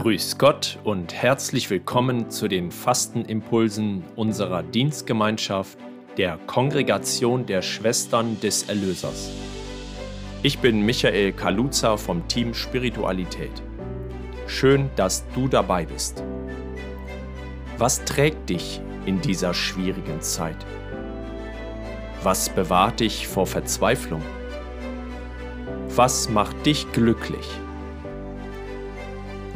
Grüß Gott und herzlich willkommen zu den Fastenimpulsen unserer Dienstgemeinschaft der Kongregation der Schwestern des Erlösers. Ich bin Michael Kaluza vom Team Spiritualität. Schön, dass du dabei bist. Was trägt dich in dieser schwierigen Zeit? Was bewahrt dich vor Verzweiflung? Was macht dich glücklich?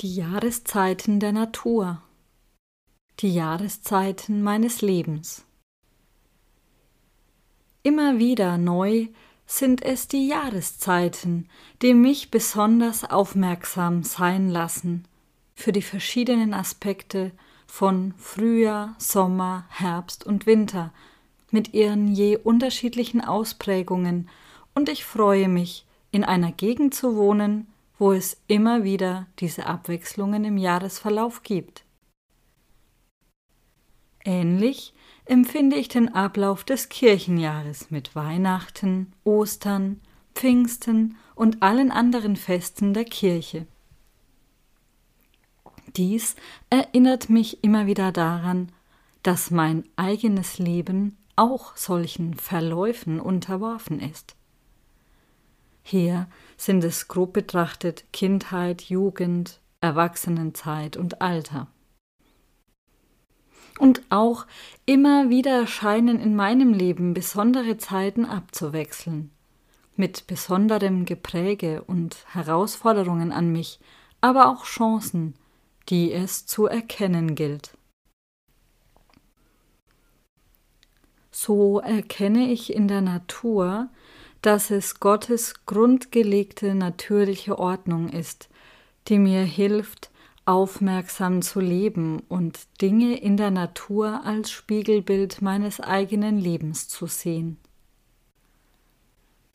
Die Jahreszeiten der Natur. Die Jahreszeiten meines Lebens. Immer wieder neu sind es die Jahreszeiten, die mich besonders aufmerksam sein lassen für die verschiedenen Aspekte von Frühjahr, Sommer, Herbst und Winter mit ihren je unterschiedlichen Ausprägungen, und ich freue mich, in einer Gegend zu wohnen, wo es immer wieder diese Abwechslungen im Jahresverlauf gibt. Ähnlich empfinde ich den Ablauf des Kirchenjahres mit Weihnachten, Ostern, Pfingsten und allen anderen Festen der Kirche. Dies erinnert mich immer wieder daran, dass mein eigenes Leben auch solchen Verläufen unterworfen ist. Hier sind es grob betrachtet Kindheit, Jugend, Erwachsenenzeit und Alter. Und auch immer wieder scheinen in meinem Leben besondere Zeiten abzuwechseln, mit besonderem Gepräge und Herausforderungen an mich, aber auch Chancen, die es zu erkennen gilt. So erkenne ich in der Natur, dass es Gottes grundgelegte natürliche Ordnung ist, die mir hilft, aufmerksam zu leben und Dinge in der Natur als Spiegelbild meines eigenen Lebens zu sehen.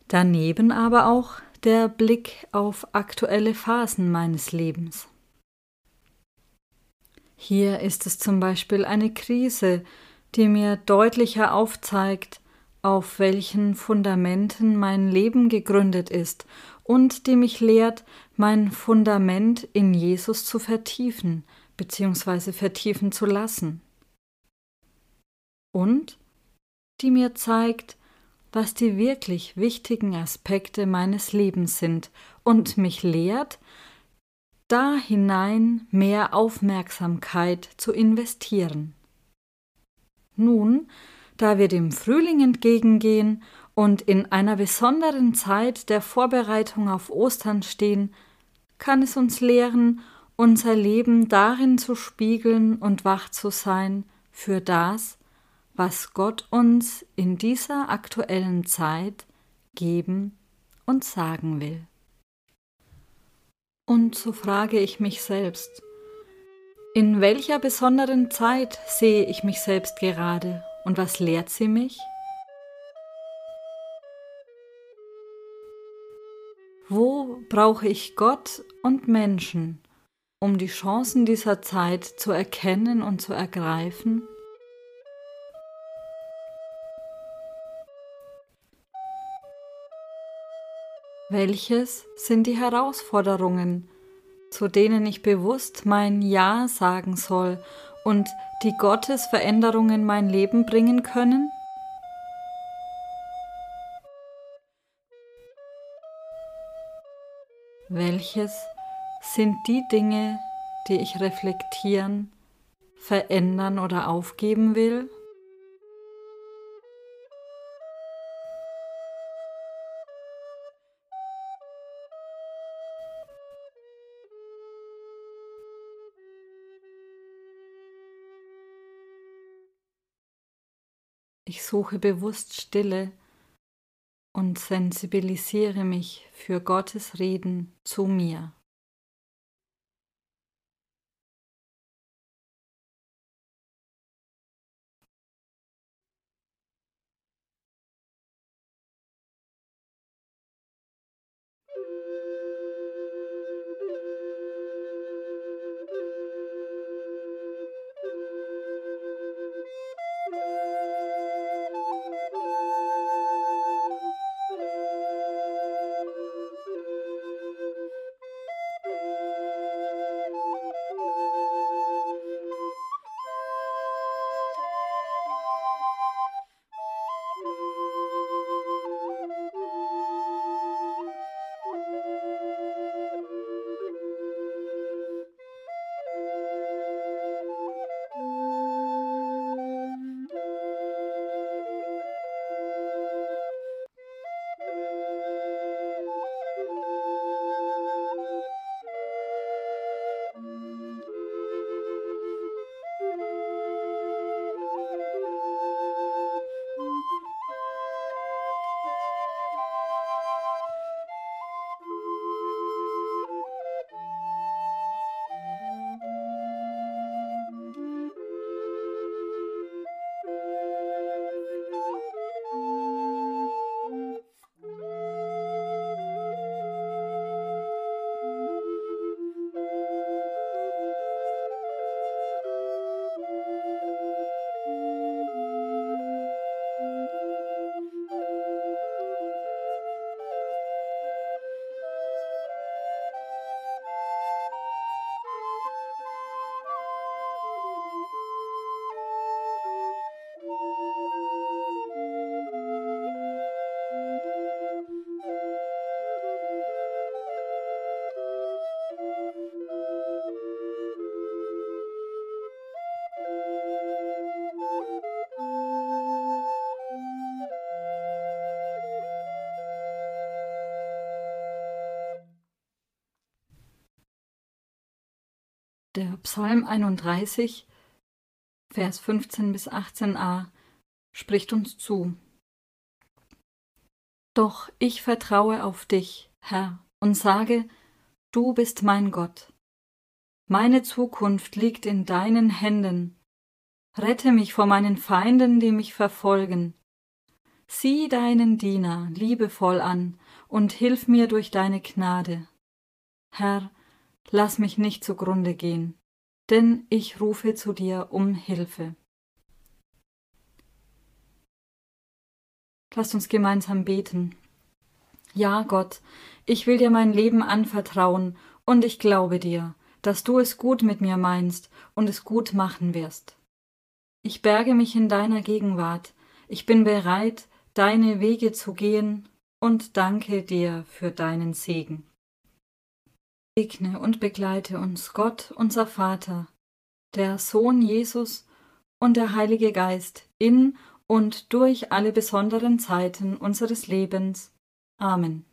Daneben aber auch der Blick auf aktuelle Phasen meines Lebens. Hier ist es zum Beispiel eine Krise, die mir deutlicher aufzeigt, auf welchen Fundamenten mein Leben gegründet ist und die mich lehrt, mein Fundament in Jesus zu vertiefen bzw. vertiefen zu lassen. Und die mir zeigt, was die wirklich wichtigen Aspekte meines Lebens sind und mich lehrt, da hinein mehr Aufmerksamkeit zu investieren. Nun da wir dem Frühling entgegengehen und in einer besonderen Zeit der Vorbereitung auf Ostern stehen, kann es uns lehren, unser Leben darin zu spiegeln und wach zu sein für das, was Gott uns in dieser aktuellen Zeit geben und sagen will. Und so frage ich mich selbst, in welcher besonderen Zeit sehe ich mich selbst gerade und was lehrt sie mich? Wo brauche ich Gott und Menschen, um die Chancen dieser Zeit zu erkennen und zu ergreifen? Welches sind die Herausforderungen, zu denen ich bewusst mein Ja sagen soll und die Gottes Veränderungen mein Leben bringen können? Welches sind die Dinge, die ich reflektieren, verändern oder aufgeben will? Ich suche bewusst Stille und sensibilisiere mich für Gottes Reden zu mir. Der Psalm 31, Vers 15 bis 18a spricht uns zu. Doch ich vertraue auf dich, Herr, und sage, du bist mein Gott. Meine Zukunft liegt in deinen Händen. Rette mich vor meinen Feinden, die mich verfolgen. Sieh deinen Diener liebevoll an und hilf mir durch deine Gnade. Herr, lass mich nicht zugrunde gehen, denn ich rufe zu dir um Hilfe. Lasst uns gemeinsam beten. Ja, Gott, ich will dir mein Leben anvertrauen und ich glaube dir, dass du es gut mit mir meinst und es gut machen wirst. Ich berge mich in deiner Gegenwart, ich bin bereit, deine Wege zu gehen und danke dir für deinen Segen. Segne und begleite uns Gott, unser Vater, der Sohn Jesus und der Heilige Geist in und durch alle besonderen Zeiten unseres Lebens. Amen.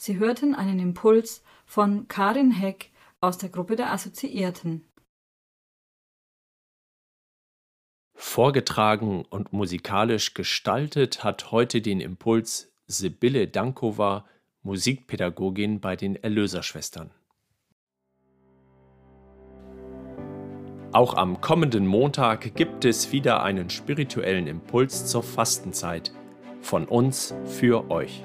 Sie hörten einen Impuls von Karin Heck aus der Gruppe der Assoziierten. Vorgetragen und musikalisch gestaltet hat heute den Impuls Sibylle Dankova Musikpädagogin bei den Erlöserschwestern. Auch am kommenden Montag gibt es wieder einen spirituellen Impuls zur Fastenzeit. von uns für euch.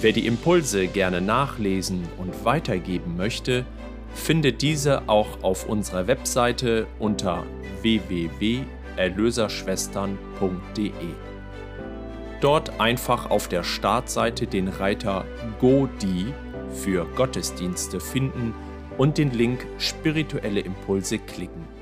Wer die Impulse gerne nachlesen und weitergeben möchte, findet diese auch auf unserer Webseite unter www.erlöserschwestern.de. Dort einfach auf der Startseite den Reiter GoDi für Gottesdienste finden und den Link Spirituelle Impulse klicken.